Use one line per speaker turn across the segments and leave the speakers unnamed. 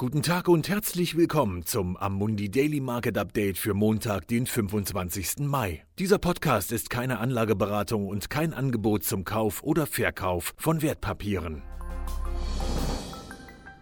Guten Tag und herzlich willkommen zum Amundi Daily Market Update für Montag, den 25. Mai. Dieser Podcast ist keine Anlageberatung und kein Angebot zum Kauf oder Verkauf von Wertpapieren.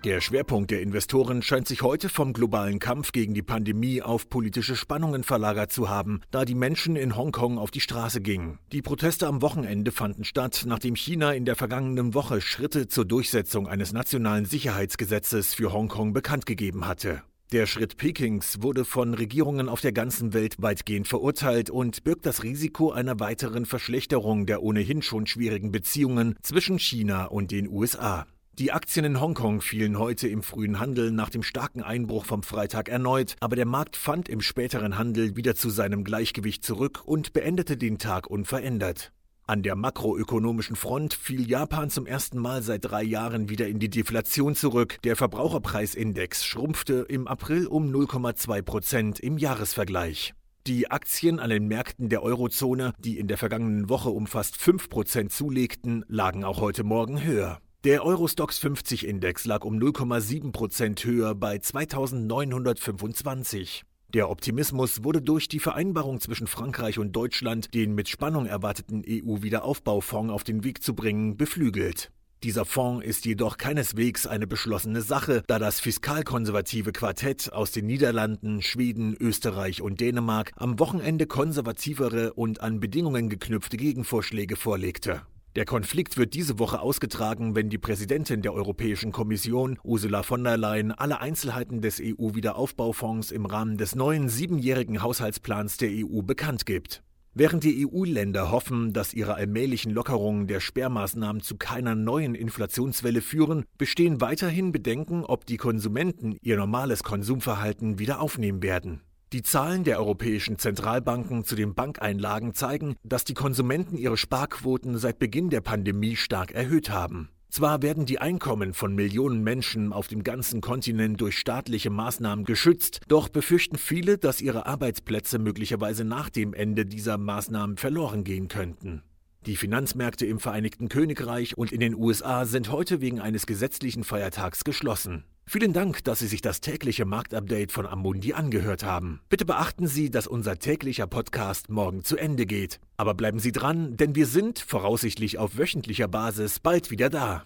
Der Schwerpunkt der Investoren scheint sich heute vom globalen Kampf gegen die Pandemie auf politische Spannungen verlagert zu haben, da die Menschen in Hongkong auf die Straße gingen. Die Proteste am Wochenende fanden statt, nachdem China in der vergangenen Woche Schritte zur Durchsetzung eines nationalen Sicherheitsgesetzes für Hongkong bekannt gegeben hatte. Der Schritt Pekings wurde von Regierungen auf der ganzen Welt weitgehend verurteilt und birgt das Risiko einer weiteren Verschlechterung der ohnehin schon schwierigen Beziehungen zwischen China und den USA. Die Aktien in Hongkong fielen heute im frühen Handel nach dem starken Einbruch vom Freitag erneut, aber der Markt fand im späteren Handel wieder zu seinem Gleichgewicht zurück und beendete den Tag unverändert. An der makroökonomischen Front fiel Japan zum ersten Mal seit drei Jahren wieder in die Deflation zurück. Der Verbraucherpreisindex schrumpfte im April um 0,2 Prozent im Jahresvergleich. Die Aktien an den Märkten der Eurozone, die in der vergangenen Woche um fast 5 Prozent zulegten, lagen auch heute Morgen höher. Der Eurostox 50 Index lag um 0,7 Prozent höher bei 2925. Der Optimismus wurde durch die Vereinbarung zwischen Frankreich und Deutschland, den mit Spannung erwarteten EU-Wiederaufbaufonds auf den Weg zu bringen, beflügelt. Dieser Fonds ist jedoch keineswegs eine beschlossene Sache, da das fiskalkonservative Quartett aus den Niederlanden, Schweden, Österreich und Dänemark am Wochenende konservativere und an Bedingungen geknüpfte Gegenvorschläge vorlegte. Der Konflikt wird diese Woche ausgetragen, wenn die Präsidentin der Europäischen Kommission, Ursula von der Leyen, alle Einzelheiten des EU-Wiederaufbaufonds im Rahmen des neuen siebenjährigen Haushaltsplans der EU bekannt gibt. Während die EU-Länder hoffen, dass ihre allmählichen Lockerungen der Sperrmaßnahmen zu keiner neuen Inflationswelle führen, bestehen weiterhin Bedenken, ob die Konsumenten ihr normales Konsumverhalten wieder aufnehmen werden. Die Zahlen der europäischen Zentralbanken zu den Bankeinlagen zeigen, dass die Konsumenten ihre Sparquoten seit Beginn der Pandemie stark erhöht haben. Zwar werden die Einkommen von Millionen Menschen auf dem ganzen Kontinent durch staatliche Maßnahmen geschützt, doch befürchten viele, dass ihre Arbeitsplätze möglicherweise nach dem Ende dieser Maßnahmen verloren gehen könnten. Die Finanzmärkte im Vereinigten Königreich und in den USA sind heute wegen eines gesetzlichen Feiertags geschlossen. Vielen Dank, dass Sie sich das tägliche Marktupdate von Amundi angehört haben. Bitte beachten Sie, dass unser täglicher Podcast morgen zu Ende geht. Aber bleiben Sie dran, denn wir sind, voraussichtlich auf wöchentlicher Basis, bald wieder da.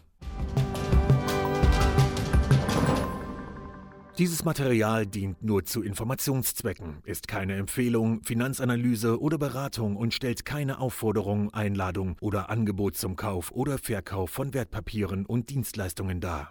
Dieses Material dient nur zu Informationszwecken, ist keine Empfehlung, Finanzanalyse oder Beratung und stellt keine Aufforderung, Einladung oder Angebot zum Kauf oder Verkauf von Wertpapieren und Dienstleistungen dar.